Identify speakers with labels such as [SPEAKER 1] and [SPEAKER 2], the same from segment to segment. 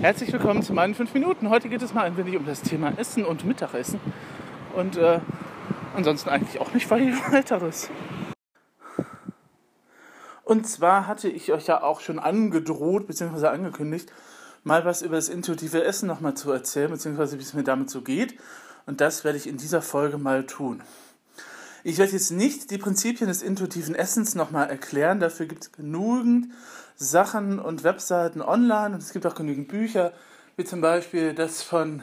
[SPEAKER 1] Herzlich willkommen zu meinen 5 Minuten. Heute geht es mal ein wenig um das Thema Essen und Mittagessen. Und äh, ansonsten eigentlich auch nicht viel weiteres. Und zwar hatte ich euch ja auch schon angedroht bzw. angekündigt, mal was über das intuitive Essen nochmal zu erzählen, beziehungsweise wie es mir damit so geht. Und das werde ich in dieser Folge mal tun. Ich werde jetzt nicht die Prinzipien des intuitiven Essens nochmal erklären, dafür gibt es genügend Sachen und Webseiten online und es gibt auch genügend Bücher, wie zum Beispiel das von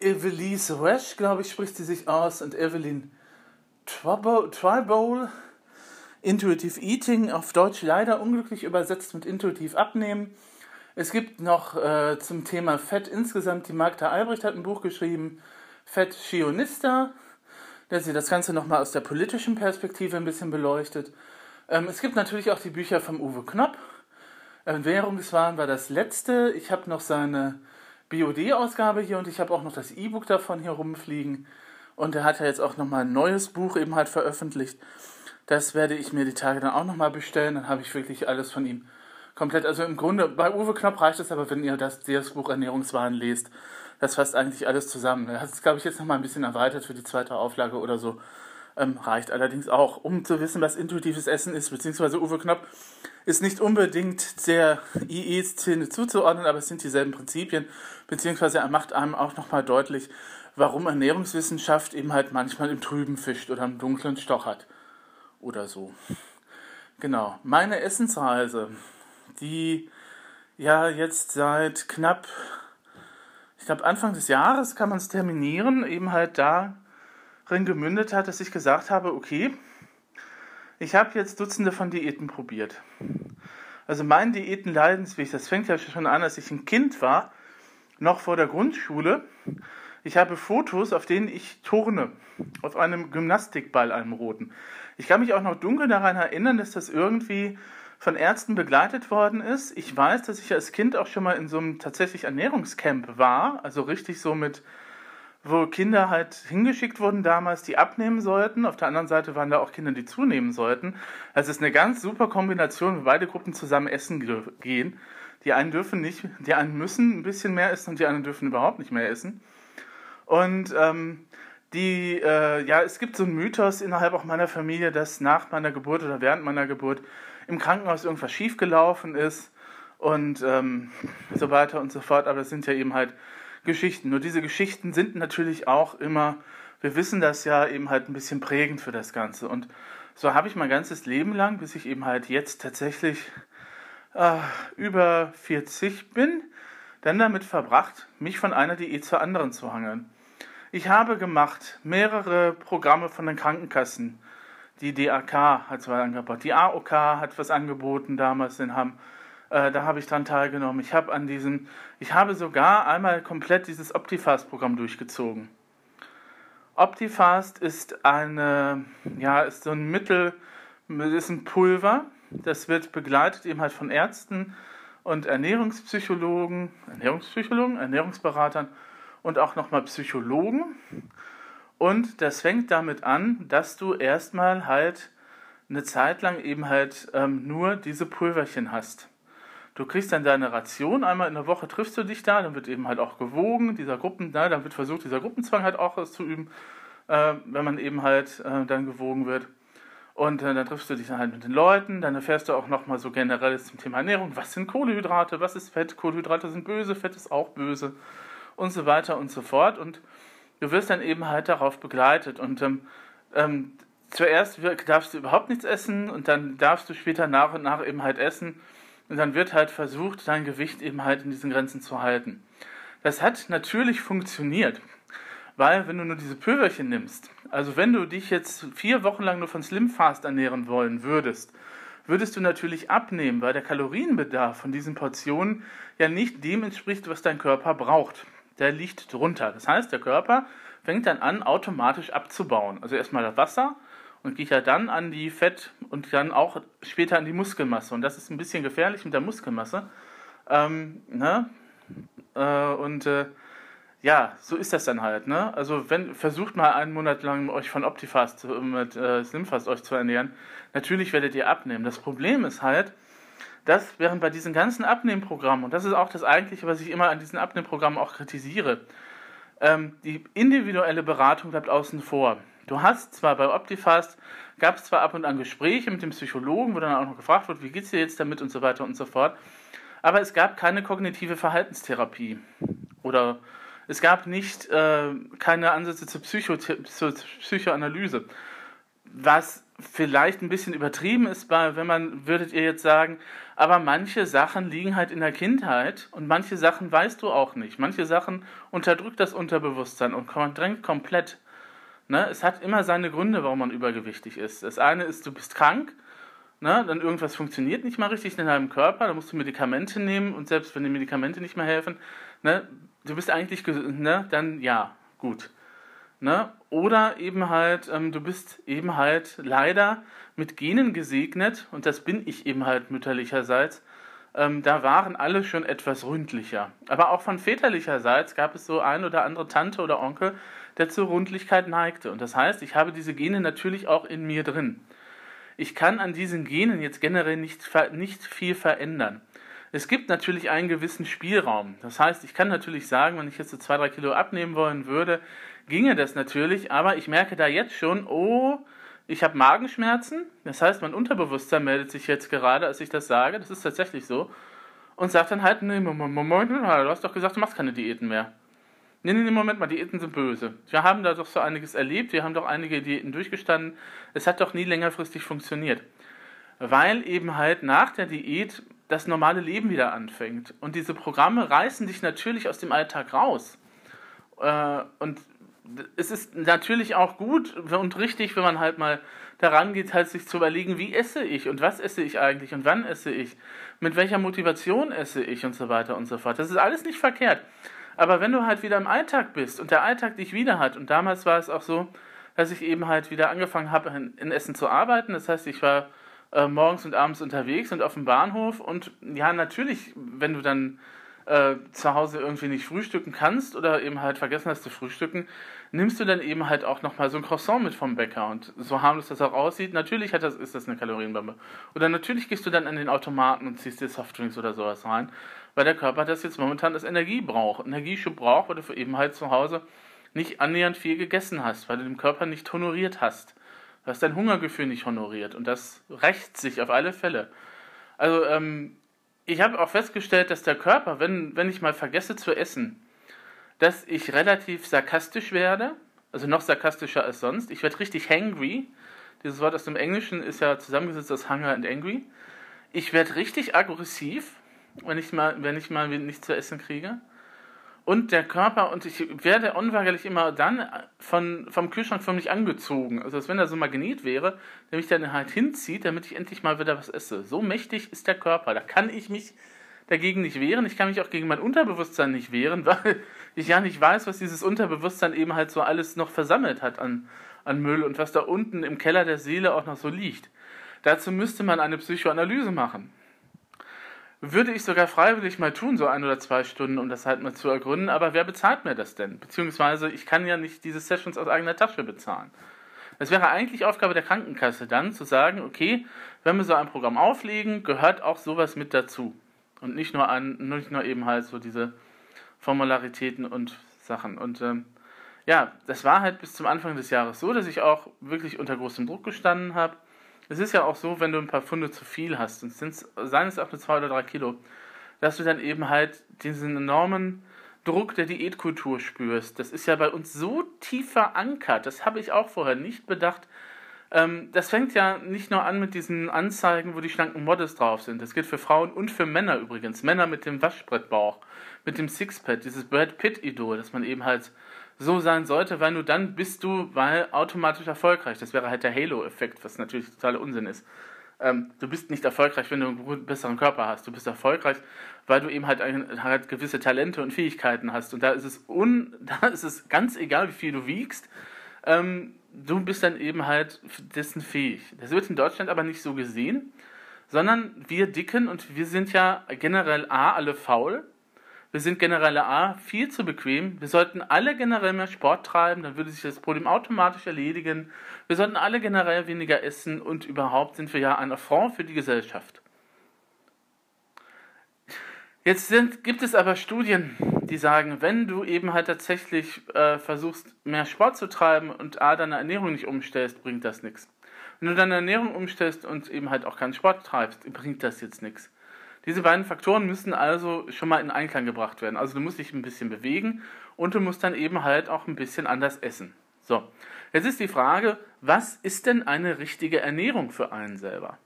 [SPEAKER 1] Evelise Resch, glaube ich, spricht sie sich aus, und Evelyn Tribowl, Intuitive Eating, auf Deutsch leider unglücklich übersetzt mit intuitiv abnehmen. Es gibt noch äh, zum Thema Fett insgesamt, die Magda Albrecht hat ein Buch geschrieben, Fett Schionista, der sie das Ganze nochmal aus der politischen Perspektive ein bisschen beleuchtet. Ähm, es gibt natürlich auch die Bücher vom Uwe Knopp. Ähm, Währungswahn war das letzte. Ich habe noch seine BOD-Ausgabe hier und ich habe auch noch das E-Book davon hier rumfliegen. Und er hat ja jetzt auch nochmal ein neues Buch eben halt veröffentlicht. Das werde ich mir die Tage dann auch nochmal bestellen. Dann habe ich wirklich alles von ihm komplett. Also im Grunde, bei Uwe Knopp reicht es aber, wenn ihr das, das Buch Ernährungswahn lest. Das fasst eigentlich alles zusammen. Er hat es, glaube ich, jetzt nochmal ein bisschen erweitert für die zweite Auflage oder so. Ähm, reicht allerdings auch, um zu wissen, was intuitives Essen ist, beziehungsweise Uwe Knopp ist nicht unbedingt der IE-Szene zuzuordnen, aber es sind dieselben Prinzipien, beziehungsweise er macht einem auch nochmal deutlich, warum Ernährungswissenschaft eben halt manchmal im Trüben fischt oder im Dunklen stochert oder so. Genau, meine Essensreise, die ja jetzt seit knapp, ich glaube Anfang des Jahres kann man es terminieren, eben halt da gemündet hat, dass ich gesagt habe, okay, ich habe jetzt Dutzende von Diäten probiert. Also mein Diätenleidensweg, das fängt ja schon an, als ich ein Kind war, noch vor der Grundschule. Ich habe Fotos, auf denen ich turne, auf einem Gymnastikball, einem roten. Ich kann mich auch noch dunkel daran erinnern, dass das irgendwie von Ärzten begleitet worden ist. Ich weiß, dass ich als Kind auch schon mal in so einem tatsächlich Ernährungscamp war, also richtig so mit wo Kinder halt hingeschickt wurden damals, die abnehmen sollten. Auf der anderen Seite waren da auch Kinder, die zunehmen sollten. Also es ist eine ganz super Kombination, wenn beide Gruppen zusammen essen gehen. Die einen dürfen nicht, die einen müssen ein bisschen mehr essen und die anderen dürfen überhaupt nicht mehr essen. Und ähm, die, äh, ja, es gibt so einen Mythos innerhalb auch meiner Familie, dass nach meiner Geburt oder während meiner Geburt im Krankenhaus irgendwas schiefgelaufen ist und ähm, so weiter und so fort. Aber es sind ja eben halt Geschichten. Nur diese Geschichten sind natürlich auch immer, wir wissen das ja, eben halt ein bisschen prägend für das Ganze. Und so habe ich mein ganzes Leben lang, bis ich eben halt jetzt tatsächlich äh, über 40 bin, dann damit verbracht, mich von einer Diät zur anderen zu hangeln. Ich habe gemacht mehrere Programme von den Krankenkassen. Die DAK hat was angeboten, die AOK hat was angeboten damals in Hamm. Äh, da habe ich dran teilgenommen. Ich habe an diesem, ich habe sogar einmal komplett dieses Optifast-Programm durchgezogen. Optifast ist eine, ja, ist so ein Mittel, ist ein Pulver, das wird begleitet eben halt von Ärzten und Ernährungspsychologen, Ernährungspsychologen, Ernährungsberatern und auch nochmal Psychologen. Und das fängt damit an, dass du erstmal halt eine Zeit lang eben halt ähm, nur diese Pulverchen hast. Du kriegst dann deine Ration, einmal in der Woche triffst du dich da, dann wird eben halt auch gewogen, dieser Gruppen, na, dann wird versucht, dieser Gruppenzwang halt auch zu üben, äh, wenn man eben halt äh, dann gewogen wird. Und äh, dann triffst du dich dann halt mit den Leuten, dann erfährst du auch nochmal so generell zum Thema Ernährung, was sind Kohlenhydrate, was ist Fett, Kohlenhydrate sind böse, Fett ist auch böse und so weiter und so fort. Und du wirst dann eben halt darauf begleitet. Und ähm, ähm, zuerst darfst du überhaupt nichts essen und dann darfst du später nach und nach eben halt essen. Und dann wird halt versucht, dein Gewicht eben halt in diesen Grenzen zu halten. Das hat natürlich funktioniert, weil wenn du nur diese Pülverchen nimmst, also wenn du dich jetzt vier Wochen lang nur von Slim Fast ernähren wollen würdest, würdest du natürlich abnehmen, weil der Kalorienbedarf von diesen Portionen ja nicht dem entspricht, was dein Körper braucht. Der liegt drunter. Das heißt, der Körper fängt dann an, automatisch abzubauen. Also erstmal das Wasser, und geht ja dann an die Fett und dann auch später an die Muskelmasse. Und das ist ein bisschen gefährlich mit der Muskelmasse. Ähm, ne? Äh, und äh, ja, so ist das dann halt. Ne? Also wenn versucht mal einen Monat lang euch von Optifast mit äh, Slimfast euch zu ernähren, natürlich werdet ihr abnehmen. Das Problem ist halt, dass während bei diesen ganzen Abnehmprogrammen, und das ist auch das Eigentliche, was ich immer an diesen Abnehmprogrammen auch kritisiere, ähm, die individuelle Beratung bleibt außen vor. Du hast zwar bei Optifast, gab es zwar ab und an Gespräche mit dem Psychologen, wo dann auch noch gefragt wird, wie geht es dir jetzt damit und so weiter und so fort, aber es gab keine kognitive Verhaltenstherapie oder es gab nicht äh, keine Ansätze zur, zur Psychoanalyse, was vielleicht ein bisschen übertrieben ist, wenn man, würdet ihr jetzt sagen, aber manche Sachen liegen halt in der Kindheit und manche Sachen weißt du auch nicht. Manche Sachen unterdrückt das Unterbewusstsein und drängt komplett. Ne? Es hat immer seine Gründe, warum man übergewichtig ist. Das eine ist, du bist krank, ne? dann irgendwas funktioniert nicht mal richtig in deinem Körper, da musst du Medikamente nehmen und selbst wenn die Medikamente nicht mehr helfen, ne? du bist eigentlich, ne? dann ja, gut. Ne? Oder eben halt, ähm, du bist eben halt leider mit Genen gesegnet, und das bin ich eben halt mütterlicherseits. Ähm, da waren alle schon etwas ründlicher. Aber auch von väterlicherseits gab es so ein oder andere Tante oder Onkel, der zur Rundlichkeit neigte. Und das heißt, ich habe diese Gene natürlich auch in mir drin. Ich kann an diesen Genen jetzt generell nicht, nicht viel verändern. Es gibt natürlich einen gewissen Spielraum. Das heißt, ich kann natürlich sagen, wenn ich jetzt so zwei, drei Kilo abnehmen wollen würde, ginge das natürlich, aber ich merke da jetzt schon, oh, ich habe Magenschmerzen. Das heißt, mein Unterbewusstsein meldet sich jetzt gerade, als ich das sage. Das ist tatsächlich so. Und sagt dann halt, nee, Moment, du hast doch gesagt, du machst keine Diäten mehr. Nee, nee, Moment mal, Diäten sind böse. Wir haben da doch so einiges erlebt, wir haben doch einige Diäten durchgestanden. Es hat doch nie längerfristig funktioniert. Weil eben halt nach der Diät das normale Leben wieder anfängt. Und diese Programme reißen dich natürlich aus dem Alltag raus. Äh, und es ist natürlich auch gut und richtig, wenn man halt mal daran geht, halt sich zu überlegen, wie esse ich und was esse ich eigentlich und wann esse ich, mit welcher Motivation esse ich und so weiter und so fort. Das ist alles nicht verkehrt. Aber wenn du halt wieder im Alltag bist und der Alltag dich wieder hat, und damals war es auch so, dass ich eben halt wieder angefangen habe, in Essen zu arbeiten. Das heißt, ich war äh, morgens und abends unterwegs und auf dem Bahnhof. Und ja, natürlich, wenn du dann äh, zu Hause irgendwie nicht frühstücken kannst oder eben halt vergessen hast zu frühstücken, nimmst du dann eben halt auch nochmal so ein Croissant mit vom Bäcker. Und so harmlos das auch aussieht, natürlich hat das, ist das eine Kalorienbombe. Oder natürlich gehst du dann an den Automaten und ziehst dir Softdrinks oder sowas rein, weil der Körper das jetzt momentan als Energie braucht. Energieschub braucht, weil du eben halt zu Hause nicht annähernd viel gegessen hast, weil du den Körper nicht honoriert hast. Du hast dein Hungergefühl nicht honoriert und das rächt sich auf alle Fälle. Also, ähm, ich habe auch festgestellt, dass der Körper, wenn, wenn ich mal vergesse zu essen, dass ich relativ sarkastisch werde, also noch sarkastischer als sonst. Ich werde richtig hangry. Dieses Wort aus dem Englischen ist ja zusammengesetzt aus Hunger and Angry. Ich werde richtig aggressiv, wenn ich mal, wenn ich mal nichts zu essen kriege und der Körper und ich werde unweigerlich immer dann von, vom Kühlschrank für mich angezogen. Also als wenn er so ein Magnet wäre, der mich dann halt hinzieht, damit ich endlich mal wieder was esse. So mächtig ist der Körper. Da kann ich mich dagegen nicht wehren. Ich kann mich auch gegen mein Unterbewusstsein nicht wehren, weil ich ja nicht weiß, was dieses Unterbewusstsein eben halt so alles noch versammelt hat an, an Müll und was da unten im Keller der Seele auch noch so liegt. Dazu müsste man eine Psychoanalyse machen. Würde ich sogar freiwillig mal tun, so ein oder zwei Stunden, um das halt mal zu ergründen, aber wer bezahlt mir das denn? Beziehungsweise ich kann ja nicht diese Sessions aus eigener Tasche bezahlen. Es wäre eigentlich Aufgabe der Krankenkasse dann zu sagen, okay, wenn wir so ein Programm auflegen, gehört auch sowas mit dazu. Und nicht nur an, nicht nur eben halt so diese Formularitäten und Sachen. Und ähm, ja, das war halt bis zum Anfang des Jahres so, dass ich auch wirklich unter großem Druck gestanden habe es ist ja auch so, wenn du ein paar Funde zu viel hast, und seien es auch nur zwei oder drei Kilo, dass du dann eben halt diesen enormen Druck der Diätkultur spürst. Das ist ja bei uns so tief verankert, das habe ich auch vorher nicht bedacht. Ähm, das fängt ja nicht nur an mit diesen Anzeigen, wo die schlanken Models drauf sind. Das gilt für Frauen und für Männer übrigens. Männer mit dem Waschbrettbauch, mit dem Sixpack, dieses Brad Pitt-Idol, dass man eben halt so sein sollte, weil nur dann bist du weil automatisch erfolgreich. Das wäre halt der Halo-Effekt, was natürlich totaler Unsinn ist. Ähm, du bist nicht erfolgreich, wenn du einen besseren Körper hast. Du bist erfolgreich, weil du eben halt, ein, halt gewisse Talente und Fähigkeiten hast. Und da ist es, un, da ist es ganz egal, wie viel du wiegst. Ähm, du bist dann eben halt dessen fähig. Das wird in Deutschland aber nicht so gesehen, sondern wir Dicken und wir sind ja generell A, alle faul wir sind generell A, viel zu bequem. Wir sollten alle generell mehr Sport treiben, dann würde sich das Problem automatisch erledigen. Wir sollten alle generell weniger essen und überhaupt sind wir ja ein Affront für die Gesellschaft. Jetzt sind, gibt es aber Studien, die sagen, wenn du eben halt tatsächlich äh, versuchst, mehr Sport zu treiben und A, deine Ernährung nicht umstellst, bringt das nichts. Wenn du deine Ernährung umstellst und eben halt auch keinen Sport treibst, bringt das jetzt nichts. Diese beiden Faktoren müssen also schon mal in Einklang gebracht werden. Also du musst dich ein bisschen bewegen und du musst dann eben halt auch ein bisschen anders essen. So, jetzt ist die Frage, was ist denn eine richtige Ernährung für einen selber?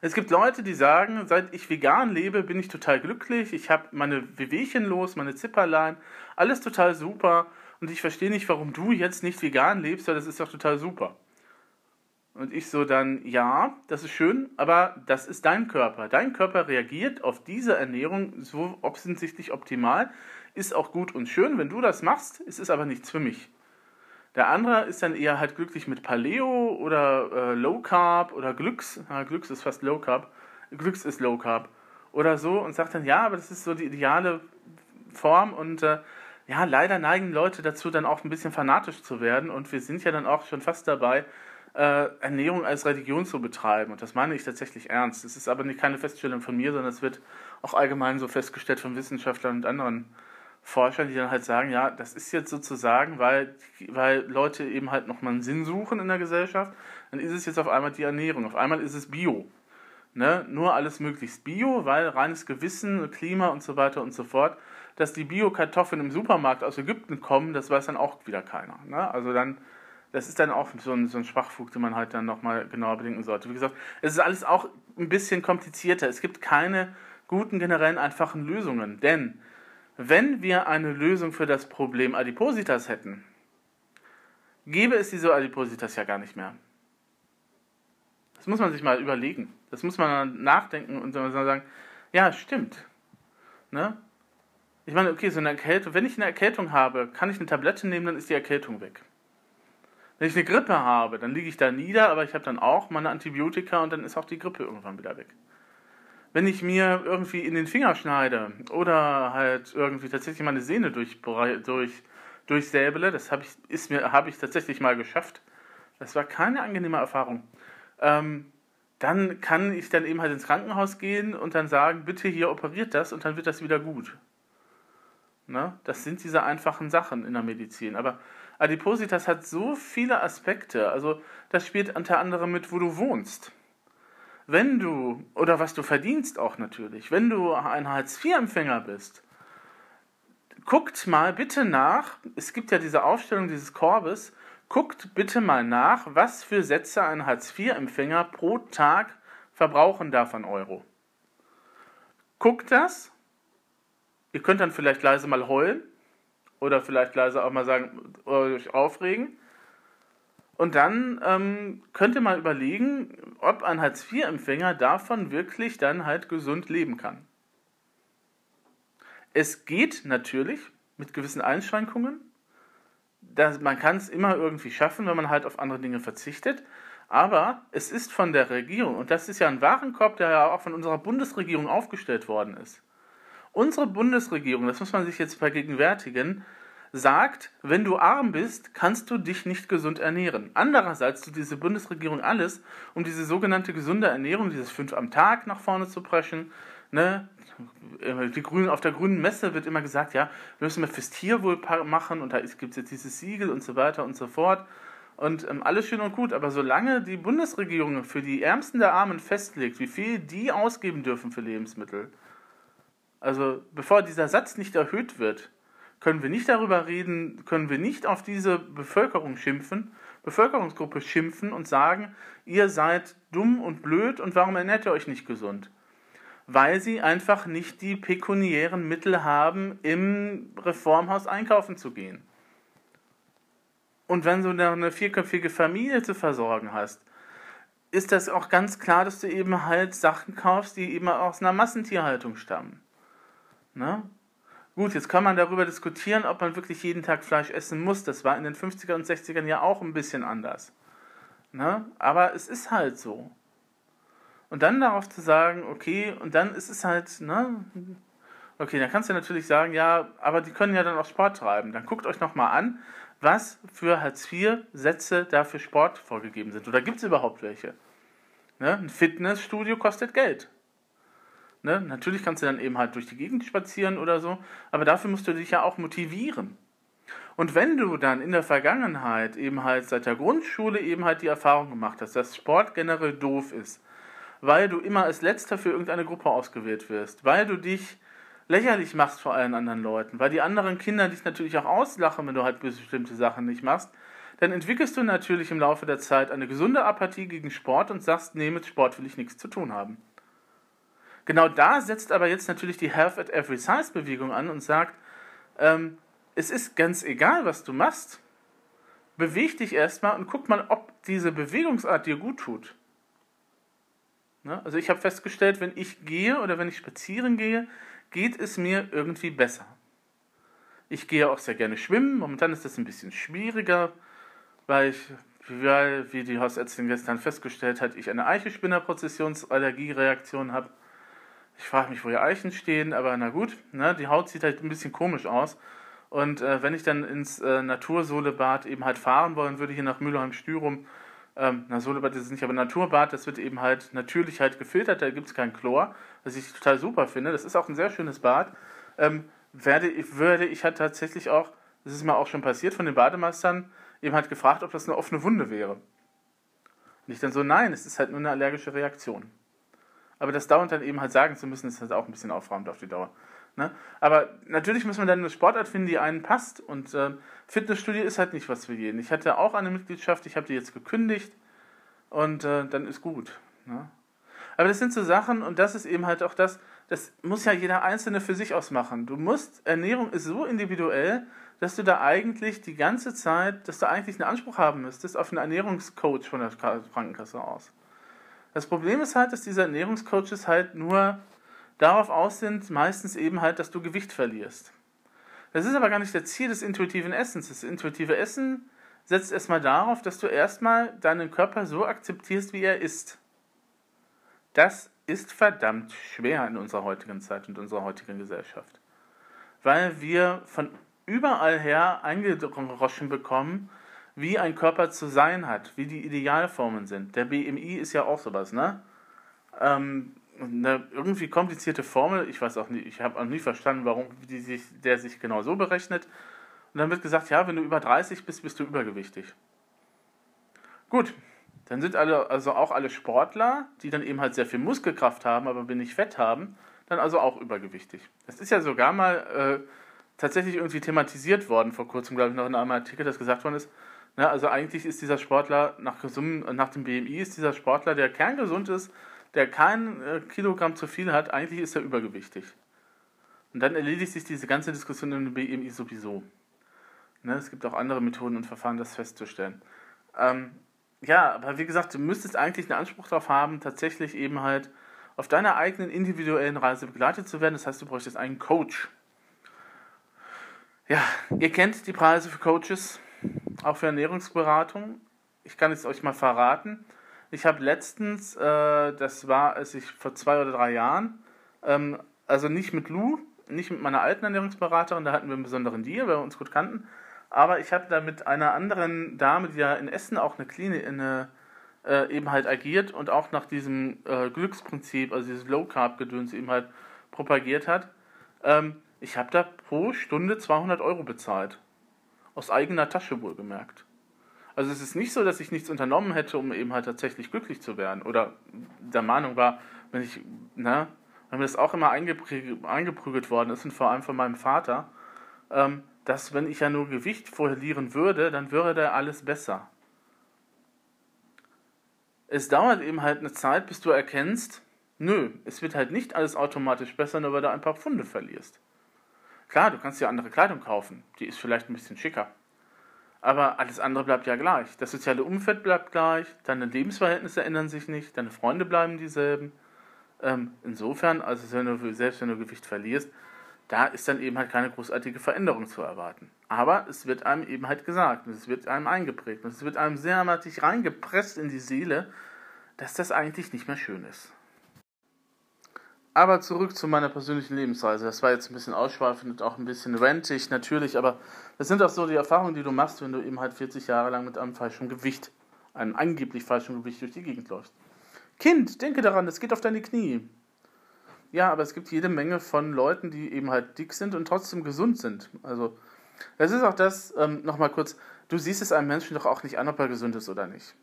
[SPEAKER 1] Es gibt Leute, die sagen, seit ich vegan lebe, bin ich total glücklich, ich habe meine Wehwehchen los, meine Zipperlein, alles total super und ich verstehe nicht, warum du jetzt nicht vegan lebst, weil das ist doch total super. Und ich so dann, ja, das ist schön, aber das ist dein Körper. Dein Körper reagiert auf diese Ernährung so offensichtlich optimal, ist auch gut und schön, wenn du das machst, es ist aber nichts für mich. Der andere ist dann eher halt glücklich mit Paleo oder äh, Low Carb oder Glücks. Ja, Glücks ist fast Low Carb. Glücks ist Low Carb. Oder so und sagt dann, ja, aber das ist so die ideale Form und äh, ja, leider neigen Leute dazu, dann auch ein bisschen fanatisch zu werden und wir sind ja dann auch schon fast dabei, äh, Ernährung als Religion zu betreiben. Und das meine ich tatsächlich ernst. Es ist aber nicht keine Feststellung von mir, sondern es wird auch allgemein so festgestellt von Wissenschaftlern und anderen Forschern, die dann halt sagen, ja, das ist jetzt sozusagen, weil, weil Leute eben halt nochmal einen Sinn suchen in der Gesellschaft, dann ist es jetzt auf einmal die Ernährung. Auf einmal ist es Bio. Ne? Nur alles möglichst Bio, weil reines Gewissen, Klima und so weiter und so fort. Dass die Bio-Kartoffeln im Supermarkt aus Ägypten kommen, das weiß dann auch wieder keiner. Ne? Also dann, das ist dann auch so ein, so ein Schwachfug, den man halt dann nochmal genauer bedenken sollte. Wie gesagt, es ist alles auch ein bisschen komplizierter. Es gibt keine guten, generellen, einfachen Lösungen. Denn wenn wir eine Lösung für das Problem Adipositas hätten, gäbe es diese Adipositas ja gar nicht mehr. Das muss man sich mal überlegen. Das muss man nachdenken und sagen, ja, stimmt. Ne? Ich meine, okay, so eine Erkältung, wenn ich eine Erkältung habe, kann ich eine Tablette nehmen, dann ist die Erkältung weg. Wenn ich eine Grippe habe, dann liege ich da nieder, aber ich habe dann auch meine Antibiotika und dann ist auch die Grippe irgendwann wieder weg wenn ich mir irgendwie in den Finger schneide oder halt irgendwie tatsächlich meine Sehne durch, durch, durchsäbele, das habe ich, hab ich tatsächlich mal geschafft. Das war keine angenehme Erfahrung. Ähm, dann kann ich dann eben halt ins Krankenhaus gehen und dann sagen, bitte hier operiert das und dann wird das wieder gut. Ne? Das sind diese einfachen Sachen in der Medizin. Aber Adipositas hat so viele Aspekte. Also das spielt unter anderem mit, wo du wohnst wenn du, oder was du verdienst auch natürlich, wenn du ein Hartz-IV-Empfänger bist, guckt mal bitte nach, es gibt ja diese Aufstellung dieses Korbes, guckt bitte mal nach, was für Sätze ein Hartz-IV-Empfänger pro Tag verbrauchen darf an Euro. Guckt das, ihr könnt dann vielleicht leise mal heulen oder vielleicht leise auch mal sagen, euch aufregen. Und dann ähm, könnt ihr mal überlegen, ob ein Hartz-IV-Empfänger davon wirklich dann halt gesund leben kann. Es geht natürlich mit gewissen Einschränkungen. Das, man kann es immer irgendwie schaffen, wenn man halt auf andere Dinge verzichtet. Aber es ist von der Regierung, und das ist ja ein Warenkorb, der ja auch von unserer Bundesregierung aufgestellt worden ist. Unsere Bundesregierung, das muss man sich jetzt vergegenwärtigen, sagt, wenn du arm bist, kannst du dich nicht gesund ernähren. Andererseits tut diese Bundesregierung alles, um diese sogenannte gesunde Ernährung, dieses fünf am Tag nach vorne zu preschen. Ne? Die Grünen, auf der grünen Messe wird immer gesagt, ja, wir müssen mehr fürs Tierwohl machen und da gibt es jetzt dieses Siegel und so weiter und so fort. Und ähm, alles schön und gut, aber solange die Bundesregierung für die Ärmsten der Armen festlegt, wie viel die ausgeben dürfen für Lebensmittel, also bevor dieser Satz nicht erhöht wird, können wir nicht darüber reden, können wir nicht auf diese Bevölkerung schimpfen, Bevölkerungsgruppe schimpfen und sagen, ihr seid dumm und blöd und warum ernährt ihr euch nicht gesund? Weil sie einfach nicht die pekuniären Mittel haben, im Reformhaus einkaufen zu gehen. Und wenn du eine vierköpfige Familie zu versorgen hast, ist das auch ganz klar, dass du eben halt Sachen kaufst, die eben aus einer Massentierhaltung stammen. Ne? Gut, jetzt kann man darüber diskutieren, ob man wirklich jeden Tag Fleisch essen muss. Das war in den 50er und 60ern ja auch ein bisschen anders. Ne? Aber es ist halt so. Und dann darauf zu sagen, okay, und dann ist es halt, ne? Okay, dann kannst du natürlich sagen, ja, aber die können ja dann auch Sport treiben. Dann guckt euch nochmal an, was für Hartz-IV-Sätze da für Sport vorgegeben sind. Oder gibt es überhaupt welche? Ne? Ein Fitnessstudio kostet Geld. Ne? Natürlich kannst du dann eben halt durch die Gegend spazieren oder so, aber dafür musst du dich ja auch motivieren. Und wenn du dann in der Vergangenheit eben halt seit der Grundschule eben halt die Erfahrung gemacht hast, dass Sport generell doof ist, weil du immer als letzter für irgendeine Gruppe ausgewählt wirst, weil du dich lächerlich machst vor allen anderen Leuten, weil die anderen Kinder dich natürlich auch auslachen, wenn du halt bestimmte Sachen nicht machst, dann entwickelst du natürlich im Laufe der Zeit eine gesunde Apathie gegen Sport und sagst, nee, mit Sport will ich nichts zu tun haben. Genau da setzt aber jetzt natürlich die Health at Every Size Bewegung an und sagt, ähm, es ist ganz egal, was du machst. Beweg dich erstmal und guck mal, ob diese Bewegungsart dir gut tut. Ne? Also ich habe festgestellt, wenn ich gehe oder wenn ich spazieren gehe, geht es mir irgendwie besser. Ich gehe auch sehr gerne schwimmen. Momentan ist das ein bisschen schwieriger, weil ich, weil, wie die Hausärztin gestern festgestellt hat, ich eine Eichenspinner-Prozessionsallergiereaktion habe. Ich frage mich, wo die Eichen stehen, aber na gut, ne, die Haut sieht halt ein bisschen komisch aus. Und äh, wenn ich dann ins äh, Natursolebad eben halt fahren wollen würde, hier nach Mülheim-Stürum, ähm, na, Solebad ist es nicht, aber Naturbad, das wird eben halt natürlich halt gefiltert, da gibt es kein Chlor, was ich total super finde. Das ist auch ein sehr schönes Bad. Ähm, werde, würde ich halt tatsächlich auch, das ist mir auch schon passiert von den Bademeistern, eben halt gefragt, ob das eine offene Wunde wäre. Und ich dann so, nein, es ist halt nur eine allergische Reaktion. Aber das dauernd dann eben halt sagen zu müssen, ist halt auch ein bisschen aufräumend auf die Dauer. Ne? Aber natürlich muss man dann eine Sportart finden, die einen passt. Und äh, Fitnessstudio ist halt nicht was für jeden. Ich hatte auch eine Mitgliedschaft, ich habe die jetzt gekündigt und äh, dann ist gut. Ne? Aber das sind so Sachen und das ist eben halt auch das, das muss ja jeder Einzelne für sich ausmachen. Du musst, Ernährung ist so individuell, dass du da eigentlich die ganze Zeit, dass du eigentlich einen Anspruch haben müsstest auf einen Ernährungscoach von der Krankenkasse aus. Das Problem ist halt, dass diese Ernährungscoaches halt nur darauf aus sind, meistens eben halt, dass du Gewicht verlierst. Das ist aber gar nicht das Ziel des intuitiven Essens. Das intuitive Essen setzt erstmal darauf, dass du erstmal deinen Körper so akzeptierst, wie er ist. Das ist verdammt schwer in unserer heutigen Zeit und unserer heutigen Gesellschaft. Weil wir von überall her eingedroschen bekommen, wie ein Körper zu sein hat, wie die Idealformen sind. Der BMI ist ja auch sowas, ne? Ähm, eine irgendwie komplizierte Formel, ich weiß auch nicht, ich habe auch nie verstanden, warum sich, der sich genau so berechnet. Und dann wird gesagt, ja, wenn du über 30 bist, bist du übergewichtig. Gut, dann sind alle, also auch alle Sportler, die dann eben halt sehr viel Muskelkraft haben, aber wenig Fett haben, dann also auch übergewichtig. Das ist ja sogar mal äh, tatsächlich irgendwie thematisiert worden, vor kurzem, glaube ich, noch in einem Artikel, das gesagt worden ist. Na, also eigentlich ist dieser Sportler, nach, nach dem BMI, ist dieser Sportler, der kerngesund ist, der kein äh, Kilogramm zu viel hat, eigentlich ist er übergewichtig. Und dann erledigt sich diese ganze Diskussion im BMI sowieso. Ne, es gibt auch andere Methoden und Verfahren, das festzustellen. Ähm, ja, aber wie gesagt, du müsstest eigentlich einen Anspruch darauf haben, tatsächlich eben halt auf deiner eigenen individuellen Reise begleitet zu werden. Das heißt, du bräuchtest einen Coach. Ja, ihr kennt die Preise für Coaches, auch für Ernährungsberatung. Ich kann es euch mal verraten. Ich habe letztens, äh, das war es ich vor zwei oder drei Jahren, ähm, also nicht mit Lou, nicht mit meiner alten Ernährungsberaterin, da hatten wir einen besonderen Deal, weil wir uns gut kannten, aber ich habe da mit einer anderen Dame, die ja in Essen auch eine Klinik, eine, äh, eben halt agiert und auch nach diesem äh, Glücksprinzip, also dieses Low Carb Gedöns eben halt propagiert hat. Ähm, ich habe da pro Stunde 200 Euro bezahlt. Aus eigener Tasche wohlgemerkt. Also es ist nicht so, dass ich nichts unternommen hätte, um eben halt tatsächlich glücklich zu werden. Oder der Meinung war, wenn ich, ne, wenn mir das auch immer eingeprügelt worden ist und vor allem von meinem Vater, ähm, dass wenn ich ja nur Gewicht verlieren würde, dann wäre da alles besser. Es dauert eben halt eine Zeit, bis du erkennst, nö, es wird halt nicht alles automatisch besser, nur weil du ein paar Pfunde verlierst. Klar, du kannst dir andere Kleidung kaufen, die ist vielleicht ein bisschen schicker. Aber alles andere bleibt ja gleich. Das soziale Umfeld bleibt gleich, deine Lebensverhältnisse ändern sich nicht, deine Freunde bleiben dieselben. Ähm, insofern, also wenn du, selbst wenn du Gewicht verlierst, da ist dann eben halt keine großartige Veränderung zu erwarten. Aber es wird einem eben halt gesagt und es wird einem eingeprägt und es wird einem sehr matig reingepresst in die Seele, dass das eigentlich nicht mehr schön ist. Aber zurück zu meiner persönlichen Lebensweise. Das war jetzt ein bisschen ausschweifend und auch ein bisschen rentig, natürlich, aber das sind auch so die Erfahrungen, die du machst, wenn du eben halt 40 Jahre lang mit einem falschen Gewicht, einem angeblich falschen Gewicht durch die Gegend läufst. Kind, denke daran, es geht auf deine Knie. Ja, aber es gibt jede Menge von Leuten, die eben halt dick sind und trotzdem gesund sind. Also, das ist auch das, ähm, nochmal kurz, du siehst es einem Menschen doch auch nicht an, ob er gesund ist oder nicht.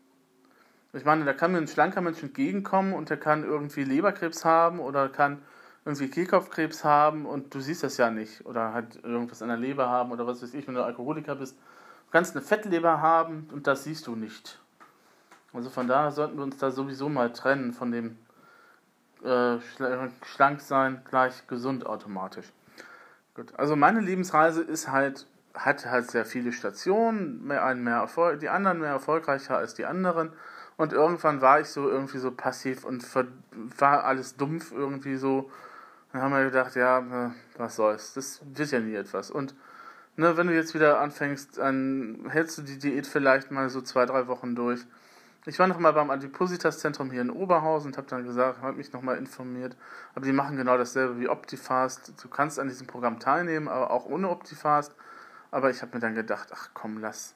[SPEAKER 1] Ich meine, da kann mir ein schlanker Mensch entgegenkommen und der kann irgendwie Leberkrebs haben oder kann irgendwie Kehlkopfkrebs haben und du siehst das ja nicht. Oder halt irgendwas an der Leber haben oder was weiß ich, wenn du Alkoholiker bist. Du kannst eine Fettleber haben und das siehst du nicht. Also von daher sollten wir uns da sowieso mal trennen von dem äh, schlank sein gleich gesund automatisch. Gut, also meine Lebensreise ist halt, hat halt sehr viele Stationen, mehr, einen mehr Erfolg, die anderen mehr erfolgreicher als die anderen. Und irgendwann war ich so irgendwie so passiv und war alles dumpf irgendwie so. Dann haben wir gedacht, ja, ne, was soll's, das wird ja nie etwas. Und ne, wenn du jetzt wieder anfängst, dann hältst du die Diät vielleicht mal so zwei, drei Wochen durch ich war noch mal beim Adipositas-Zentrum hier in Oberhausen und habe dann gesagt, habe mich noch mal informiert. Aber die machen genau dasselbe wie Optifast. Du kannst an diesem Programm teilnehmen, aber auch ohne Optifast. Aber ich habe mir dann gedacht, ach komm, lass.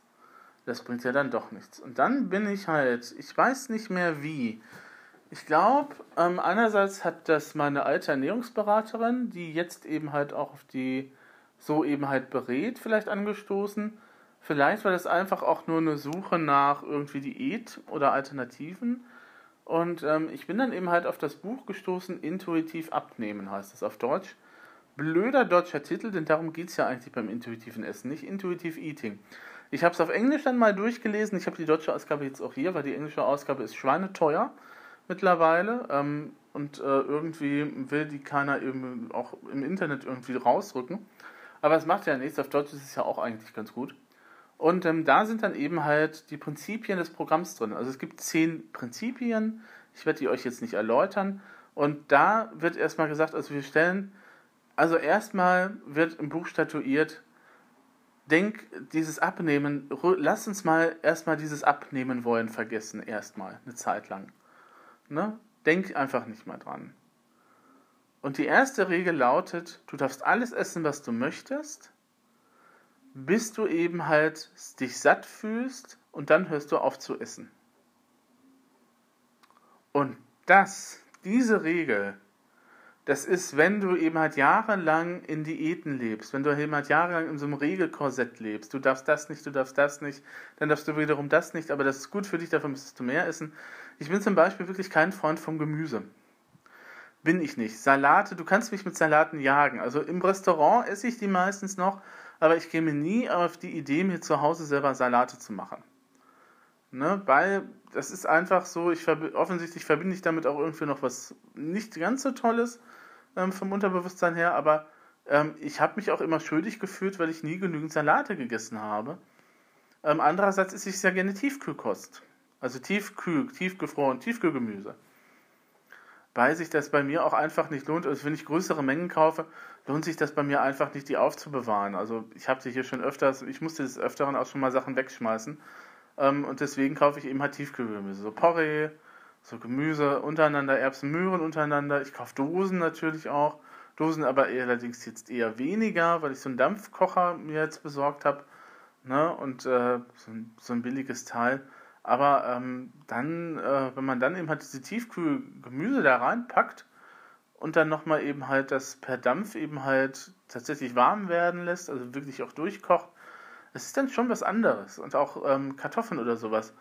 [SPEAKER 1] Das bringt ja dann doch nichts. Und dann bin ich halt, ich weiß nicht mehr wie. Ich glaube, ähm, einerseits hat das meine alte Ernährungsberaterin, die jetzt eben halt auch auf die so eben halt berät, vielleicht angestoßen. Vielleicht war das einfach auch nur eine Suche nach irgendwie Diät oder Alternativen. Und ähm, ich bin dann eben halt auf das Buch gestoßen, Intuitiv abnehmen heißt es auf Deutsch. Blöder deutscher Titel, denn darum geht es ja eigentlich beim intuitiven Essen, nicht Intuitiv Eating. Ich habe es auf Englisch dann mal durchgelesen. Ich habe die deutsche Ausgabe jetzt auch hier, weil die englische Ausgabe ist schweineteuer mittlerweile. Ähm, und äh, irgendwie will die keiner eben auch im Internet irgendwie rausrücken. Aber es macht ja nichts. Auf Deutsch ist es ja auch eigentlich ganz gut. Und ähm, da sind dann eben halt die Prinzipien des Programms drin. Also es gibt zehn Prinzipien. Ich werde die euch jetzt nicht erläutern. Und da wird erstmal gesagt, also wir stellen, also erstmal wird im Buch statuiert, denk dieses Abnehmen, lass uns mal erstmal dieses Abnehmen wollen vergessen, erstmal, eine Zeit lang. Ne? Denk einfach nicht mal dran. Und die erste Regel lautet, du darfst alles essen, was du möchtest bis du eben halt dich satt fühlst und dann hörst du auf zu essen. Und das, diese Regel, das ist, wenn du eben halt jahrelang in Diäten lebst, wenn du eben halt jahrelang in so einem Regelkorsett lebst, du darfst das nicht, du darfst das nicht, dann darfst du wiederum das nicht, aber das ist gut für dich, davon müsstest du mehr essen. Ich bin zum Beispiel wirklich kein Freund vom Gemüse. Bin ich nicht. Salate, du kannst mich mit Salaten jagen. Also im Restaurant esse ich die meistens noch, aber ich käme nie auf die Idee, mir zu Hause selber Salate zu machen. Ne, weil das ist einfach so, ich verb offensichtlich verbinde ich damit auch irgendwie noch was nicht ganz so Tolles ähm, vom Unterbewusstsein her, aber ähm, ich habe mich auch immer schuldig gefühlt, weil ich nie genügend Salate gegessen habe. Ähm, andererseits ist es ja gerne Tiefkühlkost. Also Tiefkühl, tiefgefroren, Tiefkühlgemüse weil sich das bei mir auch einfach nicht lohnt. Also wenn ich größere Mengen kaufe, lohnt sich das bei mir einfach nicht, die aufzubewahren. Also ich habe sie hier schon öfters, ich musste des Öfteren auch schon mal Sachen wegschmeißen. Ähm, und deswegen kaufe ich eben halt Tiefkühlgemüse. So Porree, so Gemüse untereinander, Erbsen, Möhren untereinander. Ich kaufe Dosen natürlich auch. Dosen aber allerdings jetzt eher weniger, weil ich so einen Dampfkocher mir jetzt besorgt habe. Ne? Und äh, so, ein, so ein billiges Teil. Aber ähm, dann, äh, wenn man dann eben halt diese Tiefkühlgemüse da reinpackt und dann nochmal eben halt das per Dampf eben halt tatsächlich warm werden lässt, also wirklich auch durchkocht, das ist dann schon was anderes. Und auch ähm, Kartoffeln oder sowas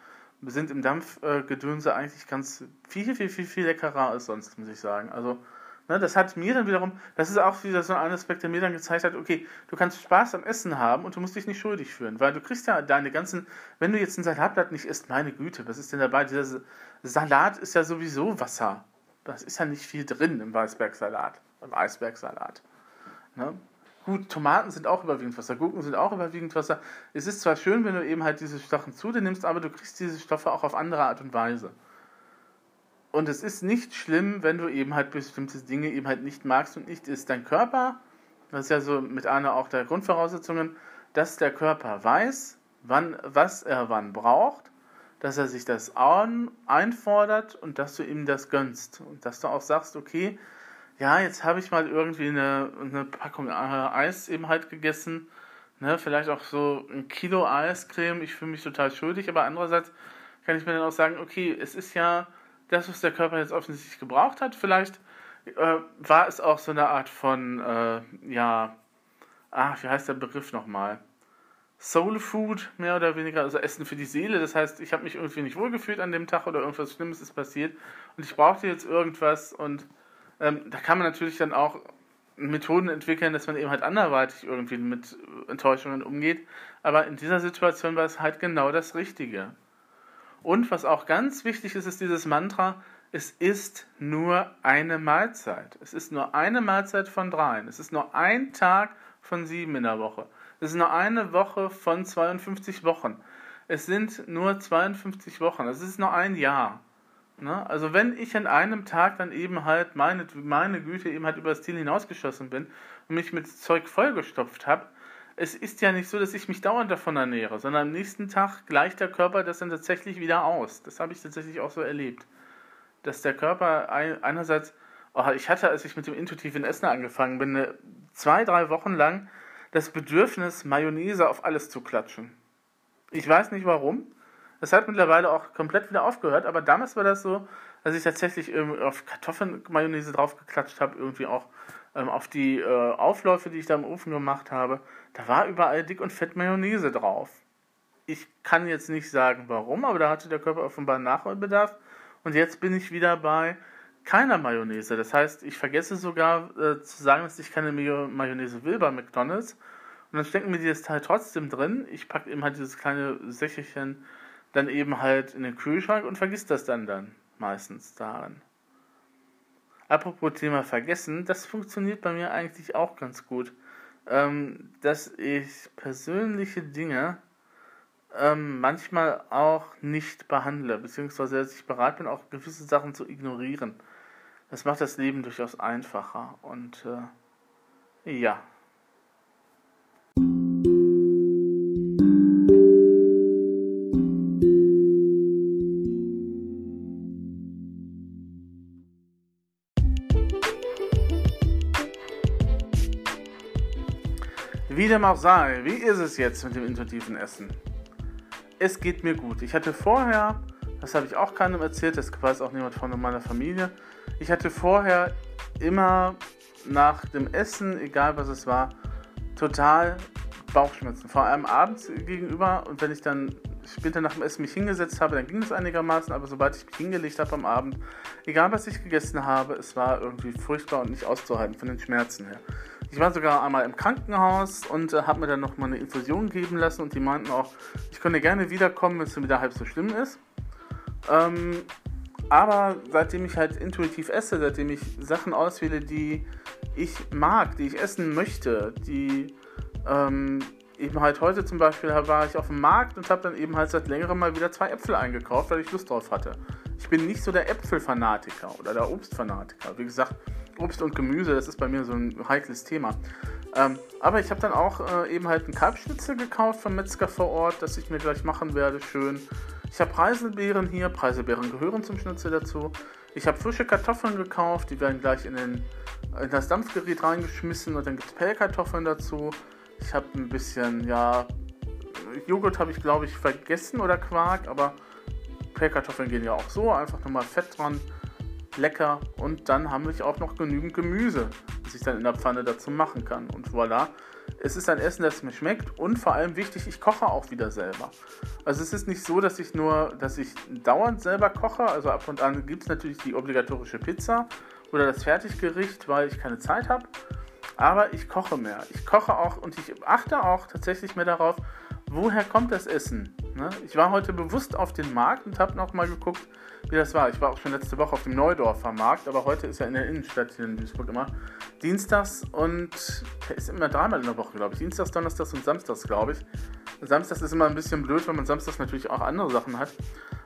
[SPEAKER 1] sind im Dampfgedönse eigentlich ganz viel, viel, viel, viel leckerer als sonst, muss ich sagen. Also Ne, das hat mir dann wiederum, das ist auch wieder so ein Aspekt, der mir dann gezeigt hat, okay, du kannst Spaß am Essen haben und du musst dich nicht schuldig fühlen, weil du kriegst ja deine ganzen, wenn du jetzt ein Salatblatt nicht isst, meine Güte, was ist denn dabei? Dieser Salat ist ja sowieso Wasser. Das ist ja nicht viel drin im Weißbergsalat, im Eisbergsalat. Ne? Gut, Tomaten sind auch überwiegend Wasser, Gurken sind auch überwiegend Wasser. Es ist zwar schön, wenn du eben halt diese Sachen zu dir nimmst, aber du kriegst diese Stoffe auch auf andere Art und Weise. Und es ist nicht schlimm, wenn du eben halt bestimmte Dinge eben halt nicht magst und nicht isst. Dein Körper, das ist ja so mit einer auch der Grundvoraussetzungen, dass der Körper weiß, wann, was er wann braucht, dass er sich das einfordert und dass du ihm das gönnst. Und dass du auch sagst, okay, ja, jetzt habe ich mal irgendwie eine, eine Packung äh, Eis eben halt gegessen, ne, vielleicht auch so ein Kilo Eiscreme, ich fühle mich total schuldig, aber andererseits kann ich mir dann auch sagen, okay, es ist ja das, was der Körper jetzt offensichtlich gebraucht hat. Vielleicht äh, war es auch so eine Art von, äh, ja, ach, wie heißt der Begriff nochmal? Soul Food, mehr oder weniger, also Essen für die Seele. Das heißt, ich habe mich irgendwie nicht wohlgefühlt an dem Tag oder irgendwas Schlimmes ist passiert und ich brauchte jetzt irgendwas und ähm, da kann man natürlich dann auch Methoden entwickeln, dass man eben halt anderweitig irgendwie mit Enttäuschungen umgeht. Aber in dieser Situation war es halt genau das Richtige. Und was auch ganz wichtig ist, ist dieses Mantra, es ist nur eine Mahlzeit. Es ist nur eine Mahlzeit von dreien. Es ist nur ein Tag von sieben in der Woche. Es ist nur eine Woche von 52 Wochen. Es sind nur 52 Wochen. Es ist nur ein Jahr. Ne? Also wenn ich an einem Tag dann eben halt meine, meine Güte eben halt über das Ziel hinausgeschossen bin und mich mit Zeug vollgestopft habe, es ist ja nicht so, dass ich mich dauernd davon ernähre, sondern am nächsten Tag gleicht der Körper das dann tatsächlich wieder aus. Das habe ich tatsächlich auch so erlebt. Dass der Körper einerseits, oh, ich hatte, als ich mit dem intuitiven Essen angefangen bin, eine, zwei, drei Wochen lang das Bedürfnis, Mayonnaise auf alles zu klatschen. Ich weiß nicht warum. Das hat mittlerweile auch komplett wieder aufgehört, aber damals war das so, dass ich tatsächlich auf Kartoffeln-Mayonnaise draufgeklatscht habe, irgendwie auch ähm, auf die äh, Aufläufe, die ich da im Ofen gemacht habe. Da war überall dick und fett Mayonnaise drauf. Ich kann jetzt nicht sagen, warum, aber da hatte der Körper offenbar Nachholbedarf. Und jetzt bin ich wieder bei keiner Mayonnaise. Das heißt, ich vergesse sogar äh, zu sagen, dass ich keine Mayonnaise will bei McDonalds. Und dann stecken mir dieses Teil trotzdem drin. Ich packe eben halt dieses kleine Sächelchen dann eben halt in den Kühlschrank und vergisst das dann dann meistens darin. Apropos Thema Vergessen, das funktioniert bei mir eigentlich auch ganz gut. Ähm, dass ich persönliche Dinge ähm, manchmal auch nicht behandle, beziehungsweise dass ich bereit bin, auch gewisse Sachen zu ignorieren. Das macht das Leben durchaus einfacher und äh, ja. Dem auch sei, wie ist es jetzt mit dem intuitiven Essen? Es geht mir gut. Ich hatte vorher, das habe ich auch keinem erzählt, das weiß auch niemand von meiner Familie, ich hatte vorher immer nach dem Essen, egal was es war, total Bauchschmerzen. Vor allem abends gegenüber und wenn ich dann später nach dem Essen mich hingesetzt habe, dann ging es einigermaßen, aber sobald ich mich hingelegt habe am Abend, egal was ich gegessen habe, es war irgendwie furchtbar und nicht auszuhalten von den Schmerzen her. Ich war sogar einmal im Krankenhaus und äh, habe mir dann nochmal eine Infusion geben lassen und die meinten auch, ich könnte gerne wiederkommen, wenn es wieder halb so schlimm ist. Ähm, aber seitdem ich halt intuitiv esse, seitdem ich Sachen auswähle, die ich mag, die ich essen möchte, die ähm, eben halt heute zum Beispiel war ich auf dem Markt und habe dann eben halt seit längerem mal wieder zwei Äpfel eingekauft, weil ich Lust drauf hatte. Ich bin nicht so der Äpfelfanatiker oder der Obstfanatiker. Wie gesagt, Obst und Gemüse, das ist bei mir so ein heikles Thema. Ähm, aber ich habe dann auch äh, eben halt einen Kalbschnitzel gekauft vom Metzger vor Ort, das ich mir gleich machen werde, schön. Ich habe Preiselbeeren hier, Preiselbeeren gehören zum Schnitzel dazu. Ich habe frische Kartoffeln gekauft, die werden gleich in, den, in das Dampfgerät reingeschmissen und dann gibt es Pellkartoffeln dazu. Ich habe ein bisschen, ja, Joghurt habe ich glaube ich vergessen oder Quark, aber Pellkartoffeln gehen ja auch so, einfach nochmal Fett dran lecker und dann haben wir auch noch genügend Gemüse, das ich dann in der Pfanne dazu machen kann. Und voilà, es ist ein Essen, das mir schmeckt und vor allem wichtig, ich koche auch wieder selber. Also es ist nicht so, dass ich nur, dass ich dauernd selber koche, also ab und an gibt es natürlich die obligatorische Pizza oder das Fertiggericht, weil ich keine Zeit habe. Aber ich koche mehr. Ich koche auch und ich achte auch tatsächlich mehr darauf, woher kommt das Essen. Ne? Ich war heute bewusst auf den Markt und habe noch mal geguckt, wie das war. Ich war auch schon letzte Woche auf dem Neudorfer Markt, aber heute ist ja in der Innenstadt hier in Duisburg immer Dienstags und der ist immer dreimal in der Woche, glaube ich. Dienstags, Donnerstags und Samstags, glaube ich. Samstags ist immer ein bisschen blöd, weil man Samstags natürlich auch andere Sachen hat.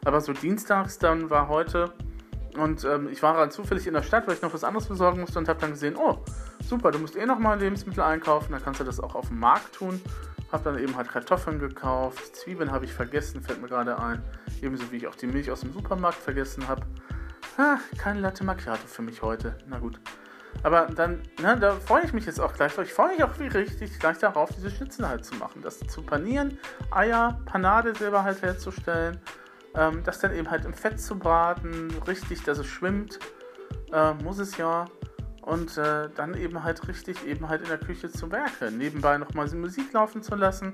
[SPEAKER 1] Aber so Dienstags, dann war heute und ähm, ich war dann zufällig in der Stadt, weil ich noch was anderes besorgen musste und habe dann gesehen, oh, super, du musst eh nochmal Lebensmittel einkaufen, dann kannst du das auch auf dem Markt tun. Habe dann eben halt Kartoffeln gekauft, Zwiebeln habe ich vergessen, fällt mir gerade ein. Ebenso wie ich auch die Milch aus dem Supermarkt vergessen habe. Ah, kein Latte Macchiato für mich heute. Na gut. Aber dann, na, da freue ich mich jetzt auch gleich. Ich freue mich auch wie richtig gleich darauf, diese Schnitzel halt zu machen. Das zu panieren, Eier, Panade selber halt herzustellen. Ähm, das dann eben halt im Fett zu braten, richtig, dass es schwimmt. Äh, muss es ja. Und äh, dann eben halt richtig eben halt in der Küche zu werke. Nebenbei nochmal die Musik laufen zu lassen.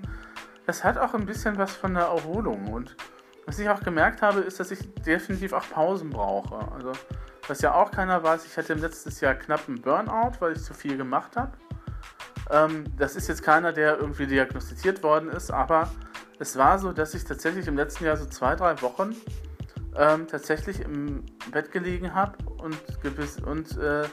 [SPEAKER 1] Das hat auch ein bisschen was von der Erholung. Und was ich auch gemerkt habe, ist, dass ich definitiv auch Pausen brauche. Also, was ja auch keiner weiß, ich hatte im letzten Jahr knapp einen Burnout, weil ich zu viel gemacht habe. Ähm, das ist jetzt keiner, der irgendwie diagnostiziert worden ist, aber es war so, dass ich tatsächlich im letzten Jahr so zwei, drei Wochen ähm, tatsächlich im Bett gelegen habe und, und äh,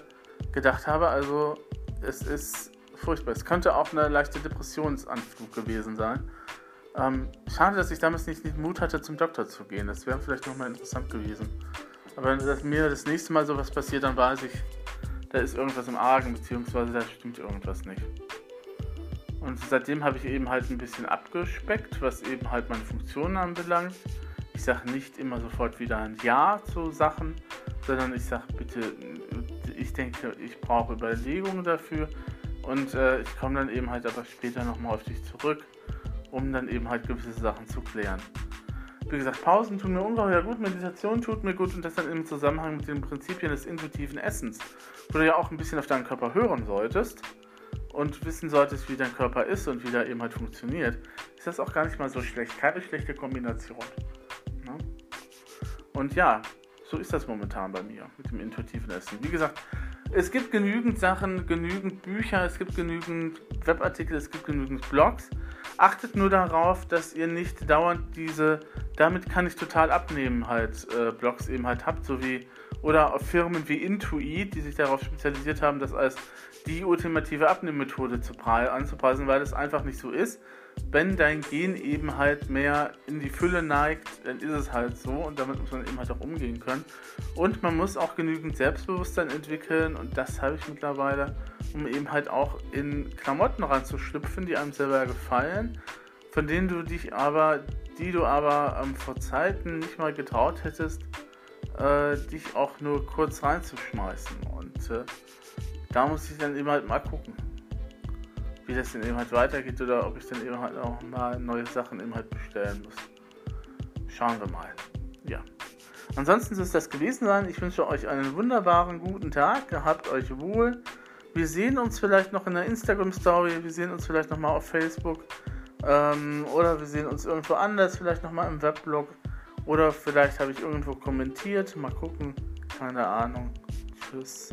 [SPEAKER 1] gedacht habe, also es ist furchtbar. Es könnte auch eine leichte Depressionsanflug gewesen sein. Ähm, schade, dass ich damals nicht den Mut hatte, zum Doktor zu gehen. Das wäre vielleicht nochmal interessant gewesen. Aber wenn mir das nächste Mal sowas passiert, dann weiß ich, da ist irgendwas im Argen, beziehungsweise da stimmt irgendwas nicht. Und seitdem habe ich eben halt ein bisschen abgespeckt, was eben halt meine Funktionen anbelangt. Ich sage nicht immer sofort wieder ein Ja zu Sachen, sondern ich sage bitte, ich denke, ich brauche Überlegungen dafür und äh, ich komme dann eben halt aber später nochmal auf dich zurück, um dann eben halt gewisse Sachen zu klären. Wie gesagt, Pausen tun mir ungeheuer gut, Meditation tut mir gut und das dann im Zusammenhang mit den Prinzipien des intuitiven Essens, wo du ja auch ein bisschen auf deinen Körper hören solltest und wissen solltest, wie dein Körper ist und wie der eben halt funktioniert, ist das auch gar nicht mal so schlecht. Keine schlechte Kombination. Ne? Und ja, so ist das momentan bei mir mit dem intuitiven Essen. Wie gesagt, es gibt genügend Sachen, genügend Bücher, es gibt genügend Webartikel, es gibt genügend Blogs. Achtet nur darauf, dass ihr nicht dauernd diese, damit kann ich total abnehmen, halt äh, Blogs eben halt habt, so wie, oder Firmen wie Intuit, die sich darauf spezialisiert haben, das als die ultimative Abnehmmethode zu anzupreisen, weil es einfach nicht so ist wenn dein Gen eben halt mehr in die Fülle neigt, dann ist es halt so und damit muss man eben halt auch umgehen können. Und man muss auch genügend Selbstbewusstsein entwickeln und das habe ich mittlerweile, um eben halt auch in Klamotten ranzuschlüpfen, die einem selber gefallen, von denen du dich aber, die du aber ähm, vor Zeiten nicht mal getraut hättest, äh, dich auch nur kurz reinzuschmeißen. Und äh, da muss ich dann eben halt mal gucken wie das denn eben halt weitergeht oder ob ich dann eben halt auch mal neue Sachen eben halt bestellen muss. Schauen wir mal. Ja. Ansonsten soll es das gewesen sein. Ich wünsche euch einen wunderbaren guten Tag. Gehabt euch wohl. Wir sehen uns vielleicht noch in der Instagram-Story. Wir sehen uns vielleicht nochmal auf Facebook. Ähm, oder wir sehen uns irgendwo anders. Vielleicht nochmal im Weblog. Oder vielleicht habe ich irgendwo kommentiert. Mal gucken. Keine Ahnung. Tschüss.